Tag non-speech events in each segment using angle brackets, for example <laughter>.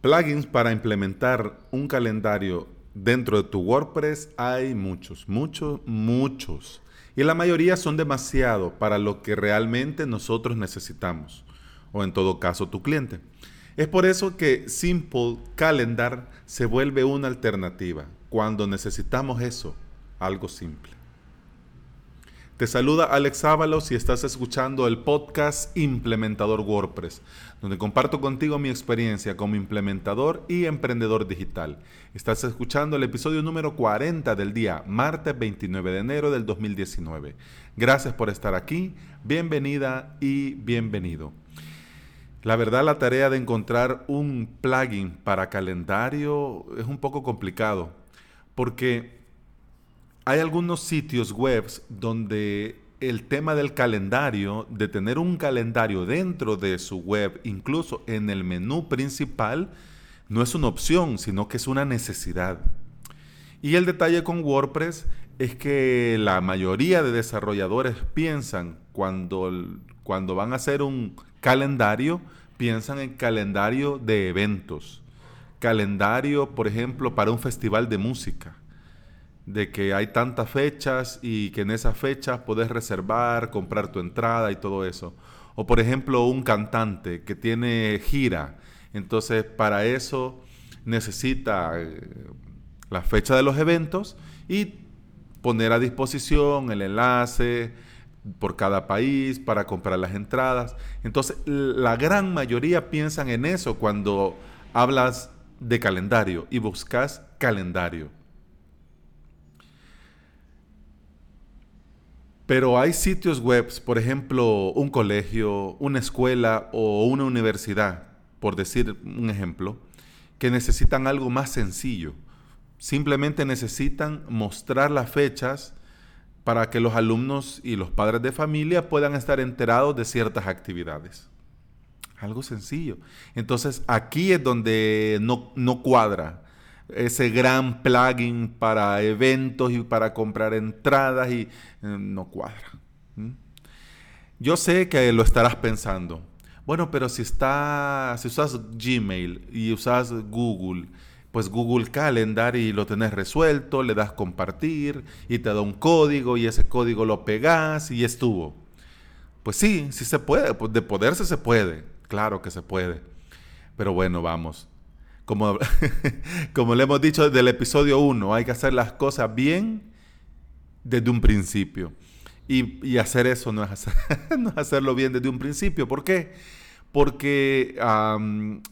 Plugins para implementar un calendario dentro de tu WordPress hay muchos, muchos, muchos. Y la mayoría son demasiado para lo que realmente nosotros necesitamos, o en todo caso tu cliente. Es por eso que Simple Calendar se vuelve una alternativa cuando necesitamos eso, algo simple. Te saluda Alex Ábalos y estás escuchando el podcast Implementador WordPress, donde comparto contigo mi experiencia como implementador y emprendedor digital. Estás escuchando el episodio número 40 del día, martes 29 de enero del 2019. Gracias por estar aquí, bienvenida y bienvenido. La verdad la tarea de encontrar un plugin para calendario es un poco complicado, porque hay algunos sitios web donde el tema del calendario, de tener un calendario dentro de su web, incluso en el menú principal, no es una opción, sino que es una necesidad. Y el detalle con WordPress es que la mayoría de desarrolladores piensan cuando, cuando van a hacer un calendario, piensan en calendario de eventos. Calendario, por ejemplo, para un festival de música de que hay tantas fechas y que en esas fechas puedes reservar, comprar tu entrada y todo eso. O por ejemplo, un cantante que tiene gira. Entonces, para eso necesita eh, la fecha de los eventos y poner a disposición el enlace por cada país para comprar las entradas. Entonces, la gran mayoría piensan en eso cuando hablas de calendario y buscas calendario. Pero hay sitios web, por ejemplo, un colegio, una escuela o una universidad, por decir un ejemplo, que necesitan algo más sencillo. Simplemente necesitan mostrar las fechas para que los alumnos y los padres de familia puedan estar enterados de ciertas actividades. Algo sencillo. Entonces aquí es donde no, no cuadra ese gran plugin para eventos y para comprar entradas y eh, no cuadra. Yo sé que lo estarás pensando. Bueno, pero si está, si usas Gmail y usas Google, pues Google Calendar y lo tenés resuelto, le das compartir y te da un código y ese código lo pegas y estuvo. Pues sí, sí se puede, de poderse se puede, claro que se puede. Pero bueno, vamos, como, <laughs> como le hemos dicho desde el episodio 1, hay que hacer las cosas bien desde un principio. Y, hacer eso <laughs> no es, hacerlo bien desde un principio. ¿Por qué? Porque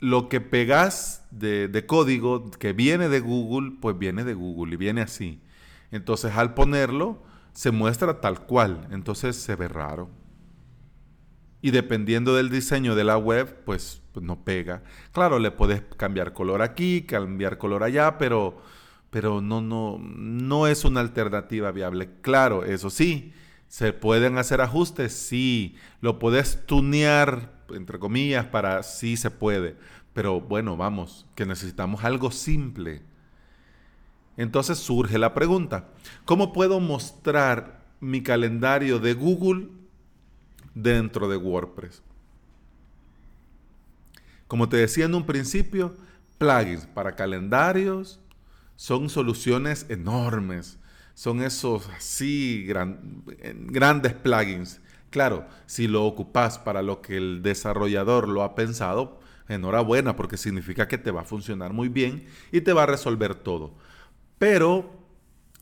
lo que pegas de, de, código que viene de Google, pues viene de Google y viene así. Entonces al ponerlo, se muestra tal cual. Entonces se ve raro. Y dependiendo del diseño de la web, pues pues no pega. Claro, le puedes cambiar color aquí, cambiar color allá, pero, pero no, no, no es una alternativa viable. Claro, eso sí, se pueden hacer ajustes, sí, lo puedes tunear, entre comillas, para sí se puede. Pero bueno, vamos, que necesitamos algo simple. Entonces surge la pregunta, ¿cómo puedo mostrar mi calendario de Google dentro de WordPress? Como te decía en un principio, plugins para calendarios son soluciones enormes. Son esos así grandes plugins. Claro, si lo ocupas para lo que el desarrollador lo ha pensado, enhorabuena, porque significa que te va a funcionar muy bien y te va a resolver todo. Pero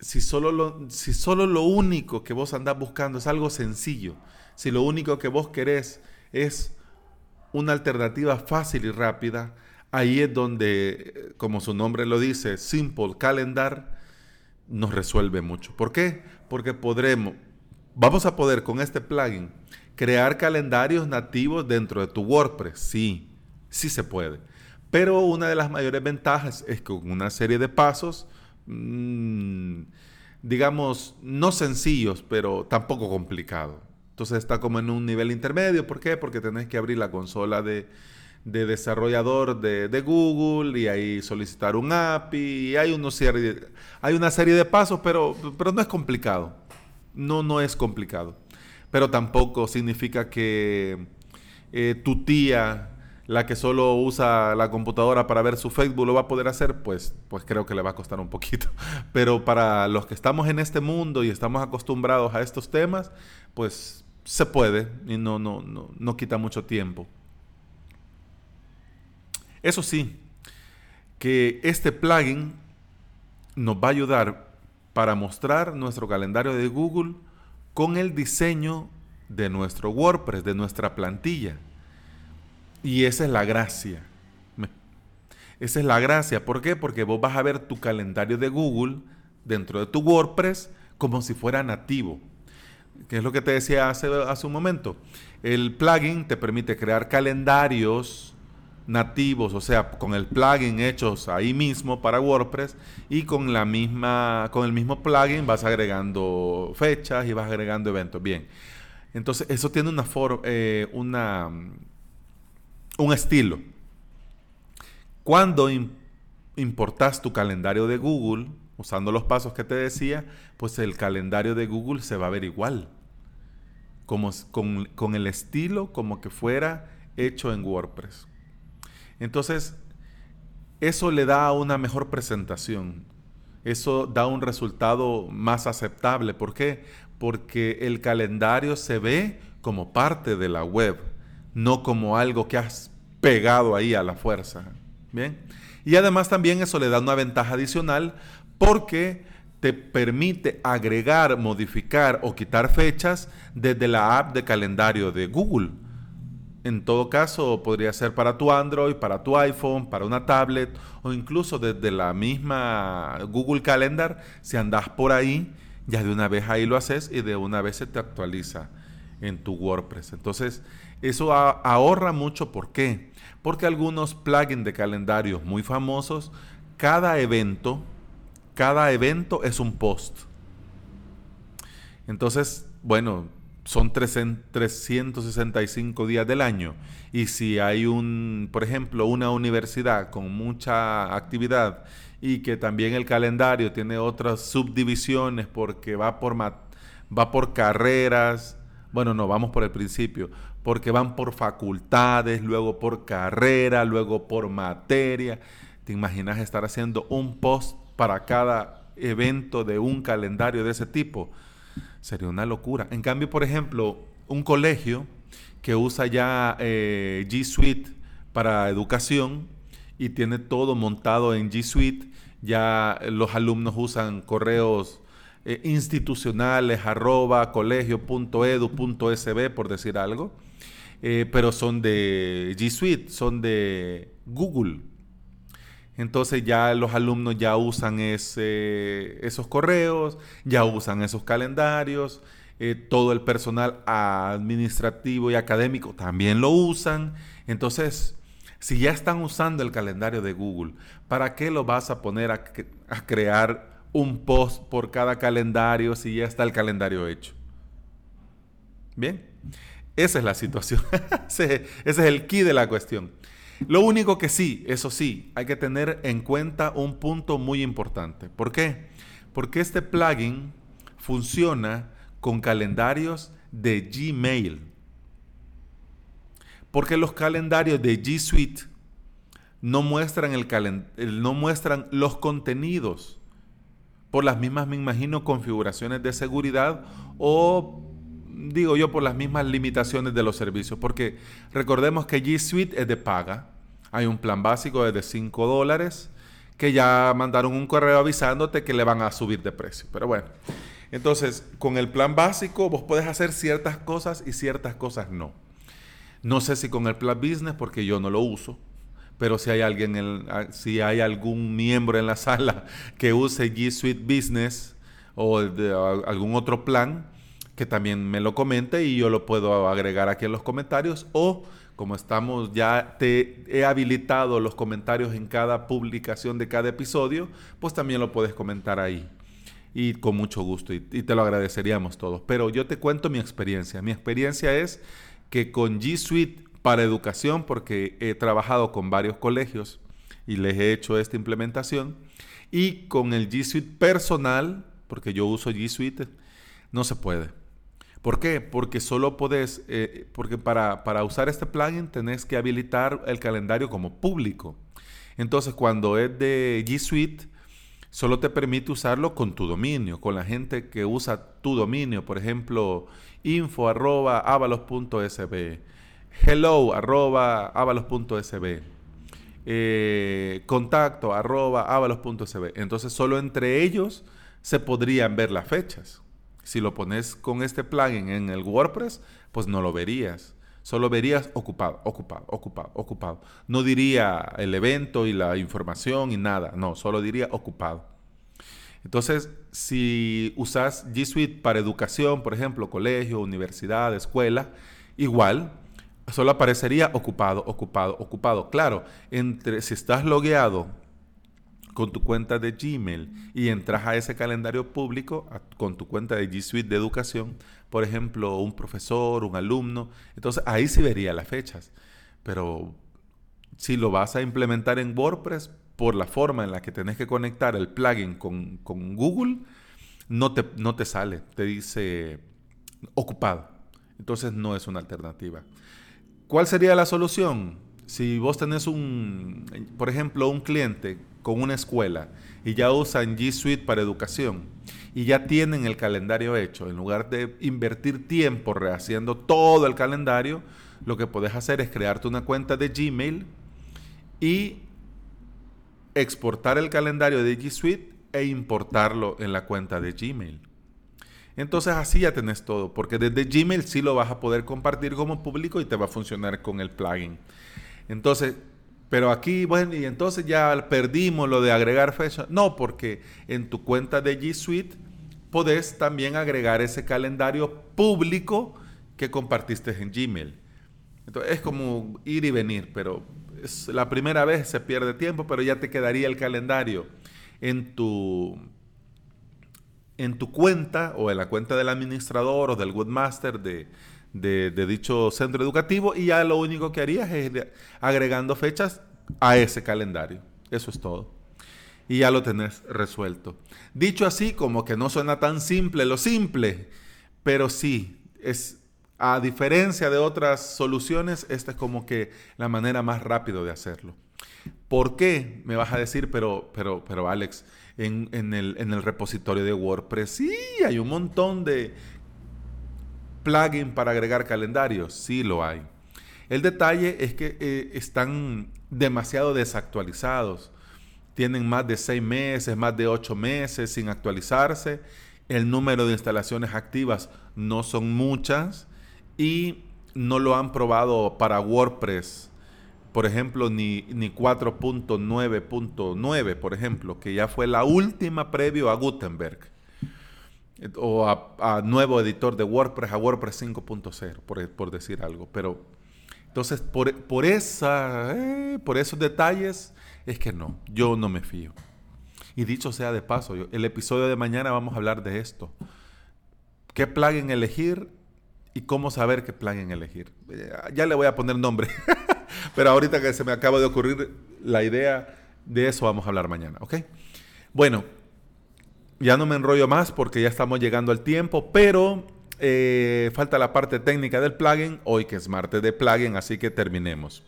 si solo lo, si solo lo único que vos andás buscando es algo sencillo, si lo único que vos querés es una alternativa fácil y rápida, ahí es donde, como su nombre lo dice, Simple Calendar nos resuelve mucho. ¿Por qué? Porque podremos, vamos a poder con este plugin crear calendarios nativos dentro de tu WordPress. Sí, sí se puede. Pero una de las mayores ventajas es que con una serie de pasos, mm, digamos, no sencillos, pero tampoco complicados entonces está como en un nivel intermedio. ¿Por qué? Porque tenés que abrir la consola de, desarrollador de, Google y ahí solicitar un API. Hay, unos serie hay una serie de pasos, pero, pero no es complicado. No, no es complicado. Pero tampoco significa que eh, tu tía la que solo usa la computadora para ver su Facebook lo va a poder hacer, pues, pues creo que le va a costar un poquito. <laughs> Pero para los que estamos en este mundo y estamos acostumbrados a estos temas, pues se puede y no, no, no, no quita mucho tiempo. Eso sí, que este plugin nos va a ayudar para mostrar nuestro calendario de Google con el diseño de nuestro WordPress, de nuestra plantilla. Y esa es la gracia. Esa es la gracia. ¿Por qué? Porque vos vas a ver tu calendario de Google dentro de tu WordPress como si fuera nativo. Que es lo que te decía hace, hace un momento. El plugin te permite crear calendarios nativos, o sea, con el plugin hechos ahí mismo para WordPress y con la misma con el mismo plugin vas agregando fechas y vas agregando eventos. Bien. Entonces, eso tiene una forma eh, una un estilo. Cuando importas tu calendario de Google, usando los pasos que te decía, pues el calendario de Google se va a ver igual. Como, con, con el estilo como que fuera hecho en WordPress. Entonces, eso le da una mejor presentación. Eso da un resultado más aceptable. ¿Por qué? Porque el calendario se ve como parte de la web, no como algo que has pegado ahí a la fuerza. Bien. Y además también eso le da una ventaja adicional porque te permite agregar, modificar o quitar fechas desde la app de calendario de Google. En todo caso, podría ser para tu Android, para tu iPhone, para una tablet o incluso desde la misma Google Calendar. Si andas por ahí, ya de una vez ahí lo haces y de una vez se te actualiza en tu WordPress. Entonces, eso ahorra mucho. ¿Por qué? Porque algunos plugins de calendarios muy famosos, cada evento, cada evento es un post. Entonces, bueno, son 365 días del año. Y si hay un, por ejemplo, una universidad con mucha actividad y que también el calendario tiene otras subdivisiones porque va por, va por carreras, bueno, no, vamos por el principio, porque van por facultades, luego por carrera, luego por materia. ¿Te imaginas estar haciendo un post para cada evento de un calendario de ese tipo? Sería una locura. En cambio, por ejemplo, un colegio que usa ya eh, G Suite para educación y tiene todo montado en G Suite, ya los alumnos usan correos eh, institucionales colegio.edu.sb por decir algo, eh, pero son de G Suite, son de Google. Entonces ya los alumnos ya usan ese, esos correos, ya usan esos calendarios, eh, todo el personal administrativo y académico también lo usan. Entonces, si ya están usando el calendario de Google, ¿para qué lo vas a poner a, crear un post por cada calendario si ya está el calendario hecho? Bien, esa es la situación. <laughs> ese es el key de la cuestión. Lo único que sí, eso sí, hay que tener en cuenta un punto muy importante. ¿Por qué? Porque este plugin funciona con calendarios de Gmail. Porque los calendarios de G Suite no muestran, el no muestran los contenidos por las mismas, me imagino, configuraciones de seguridad o digo yo por las mismas limitaciones de los servicios, porque recordemos que G Suite es de paga, hay un plan básico de 5 dólares que ya mandaron un correo avisándote que le van a subir de precio. Pero bueno, entonces con el plan básico vos puedes hacer ciertas cosas y ciertas cosas no. No sé si con el plan business porque yo no lo uso, pero si hay alguien, si hay algún miembro en la sala <laughs> que use G Suite Business o algún otro plan, que también me lo comente y yo lo puedo agregar aquí en los comentarios o como estamos ya te he habilitado los comentarios en cada publicación de cada episodio, pues también lo puedes comentar ahí. Y con mucho gusto, y, te lo agradeceríamos todos. Pero yo te cuento mi experiencia. Mi experiencia es que con G Suite para educación, porque he trabajado con varios colegios y les he hecho esta implementación, y con el G Suite personal, porque yo uso G Suite, no se puede ¿Por qué? Porque solo podés, eh, porque para, para usar este plugin tenés que habilitar el calendario como público. Entonces, cuando es de G Suite, solo te permite usarlo con tu dominio, con la gente que usa tu dominio, por ejemplo, info arroba avalos.sb, eh. Entonces solo entre ellos se podrían ver las fechas. Si lo pones con este plugin en el WordPress, pues no lo verías. Solo verías ocupado, ocupado, ocupado, ocupado. No diría el evento y la información y nada. No, solo diría ocupado. Entonces, si usas G Suite para educación, por ejemplo, colegio, universidad, escuela, igual, solo aparecería ocupado, ocupado, ocupado. Claro, entre si estás logueado con tu cuenta de Gmail y entras a ese calendario público con tu cuenta de G Suite de educación, por ejemplo, un profesor, un alumno, entonces ahí sí vería las fechas. Pero si lo vas a implementar en WordPress, por la forma en la que tenés que conectar el plugin con, Google, no te, no te sale, te dice ocupado. Entonces no es una alternativa. ¿Cuál sería la solución? Si vos tenés un, por ejemplo, un cliente con una escuela y ya usan G Suite para educación y ya tienen el calendario hecho, en lugar de invertir tiempo rehaciendo todo el calendario, lo que puedes hacer es crearte una cuenta de Gmail y exportar el calendario de G Suite e importarlo en la cuenta de Gmail. Entonces así ya tenés todo, porque desde Gmail sí lo vas a poder compartir como público y te va a funcionar con el plugin. Entonces, pero aquí, bueno, y entonces ya perdimos lo de agregar fecha. No, porque en tu cuenta de G Suite podés también agregar ese calendario público que compartiste en Gmail. Entonces es como ir y venir, pero es la primera vez se pierde tiempo, pero ya te quedaría el calendario en tu en tu cuenta o en la cuenta del administrador o del webmaster de, de, dicho centro educativo y ya lo único que harías es agregando fechas a ese calendario. Eso es todo. Y ya lo tenés resuelto. Dicho así, como que no suena tan simple lo simple, pero sí, es a diferencia de otras soluciones, esta es como que la manera más rápida de hacerlo. ¿Por qué? Me vas a decir, pero, pero, pero Alex, en, el, en el repositorio de WordPress sí hay un montón de plugins para agregar calendarios. Sí lo hay. El detalle es que eh, están demasiado desactualizados. Tienen más de seis meses, más de ocho meses sin actualizarse. El número de instalaciones activas no son muchas y no lo han probado para WordPress, por ejemplo, ni, ni 4.9.9, por ejemplo, que ya fue la última previo a Gutenberg o a, nuevo editor de WordPress, a WordPress 5.0, por, decir algo. Pero entonces, por, por, esa, eh, por esos detalles, es que no, yo no me fío. Y dicho sea de paso, el episodio de mañana vamos a hablar de esto. ¿Qué plugin elegir y cómo saber qué plugin elegir. Eh, ya le voy a poner nombre, <laughs> pero ahorita que se me acaba de ocurrir la idea de eso vamos a hablar mañana, ¿ok? Bueno, ya no me enrollo más porque ya estamos llegando al tiempo, pero eh, falta la parte técnica del plugin, hoy que es martes de plugin, así que terminemos.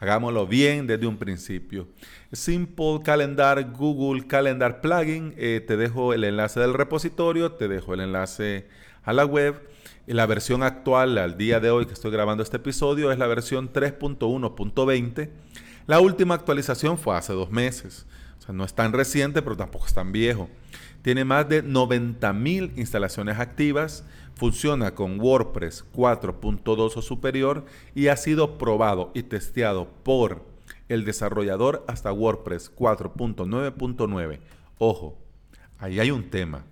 Hagámoslo bien desde un principio. Simple Calendar Google Calendar Plugin. Eh, te dejo el enlace del repositorio, te dejo el enlace a la web la versión actual al día de hoy que estoy grabando este episodio es la versión 3.1.20. La última actualización fue hace dos meses. O sea, no es tan reciente, pero tampoco es tan viejo. Tiene más de 90.000 instalaciones activas, funciona con WordPress 4.2 o superior y ha sido probado y testeado por el desarrollador hasta WordPress 4.9.9. Ojo, ahí hay un tema.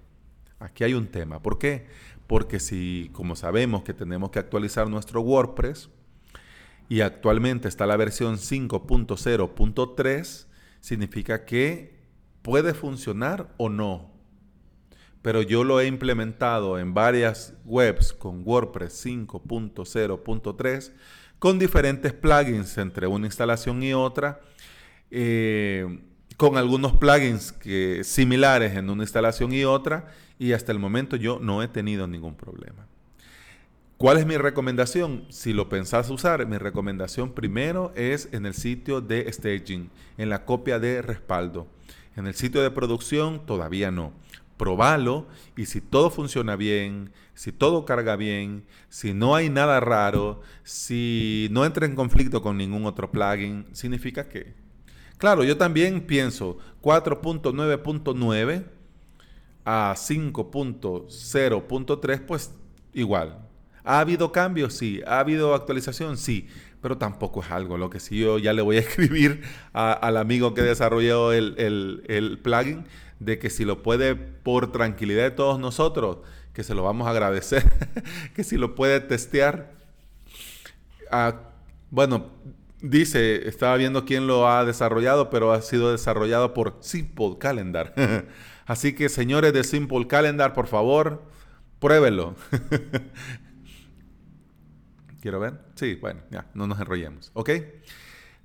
Aquí hay un tema. ¿Por qué? porque si, como sabemos que tenemos que actualizar nuestro WordPress, y actualmente está la versión 5.0.3, significa que puede funcionar o no. Pero yo lo he implementado en varias webs con WordPress 5.0.3 con diferentes plugins entre una instalación y otra. Eh, con algunos plugins que, similares en una instalación y otra y hasta el momento yo no he tenido ningún problema. ¿Cuál es mi recomendación? Si lo pensás usar, mi recomendación primero es en el sitio de staging, en la copia de respaldo. En el sitio de producción todavía no. Probalo y si todo funciona bien, si todo carga bien, si no hay nada raro, si no entra en conflicto con ningún otro plugin, significa que... Claro, yo también pienso 4.9.9 a 5.0.3, pues igual. ¿Ha habido cambios? Sí. ¿Ha habido actualización? Sí. Pero tampoco es algo lo que si yo ya le voy a <laughs> escribir al amigo que desarrolló el, el, plugin de que si lo puede por tranquilidad de todos nosotros, que se lo vamos a agradecer, <laughs> que si lo puede testear. Ah, bueno, dice, estaba viendo quién lo ha desarrollado, pero ha sido desarrollado por Simple Calendar. <laughs> Así que señores de Simple Calendar, por favor, pruébenlo. Quiero ver. Sí, bueno, ya, no nos enrollemos. ¿Ok?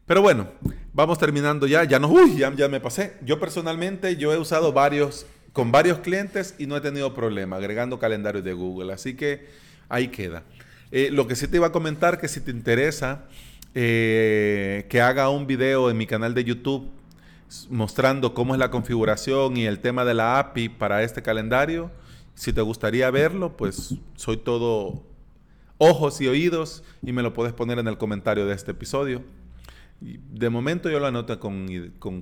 Pero bueno, vamos terminando ya. Ya no, uy, ya, me pasé. Yo personalmente, yo he usado varios, con varios clientes y no he tenido problema agregando calendarios de Google. Así que ahí queda. Eh, lo que sí te iba a comentar que si te interesa eh, que haga un video en mi canal de YouTube mostrando cómo es la configuración y el tema de la API para este calendario. Si te gustaría verlo, pues soy todo ojos y oídos y me lo puedes poner en el comentario de este episodio. De momento yo lo anoto con,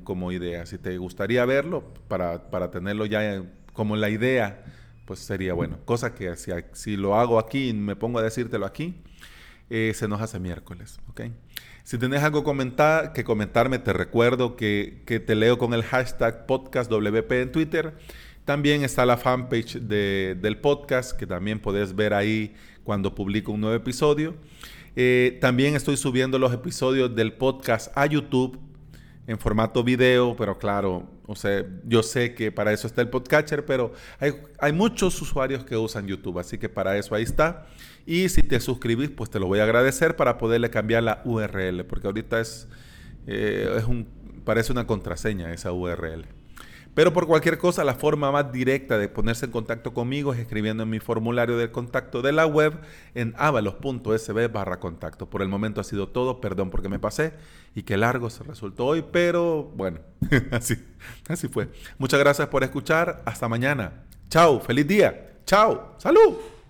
como idea. Si te gustaría verlo para, tenerlo ya como la idea, pues sería bueno. Cosa que si, si lo hago aquí y me pongo a decírtelo aquí, eh, se nos hace miércoles. ¿okay? Si tenés algo comentar, que comentarme, te recuerdo que, te leo con el hashtag podcastwp en Twitter. También está la fanpage del podcast, que también puedes ver ahí cuando publico un nuevo episodio. Eh, también estoy subiendo los episodios del podcast a YouTube en formato video, pero claro, o sea, yo sé que para eso está el podcatcher, pero hay, hay, muchos usuarios que usan YouTube, así que para eso ahí está. Y si te suscribís, pues te lo voy a agradecer para poderle cambiar la URL, porque ahorita es, eh, es un, parece una contraseña esa URL. Pero por cualquier cosa, la forma más directa de ponerse en contacto conmigo es escribiendo en mi formulario de contacto de la web en avalos.sb barra contacto. Por el momento ha sido todo, perdón porque me pasé y qué largo se resultó hoy, pero bueno, <laughs> así, así fue. Muchas gracias por escuchar, hasta mañana. Chao, feliz día. Chao, salud.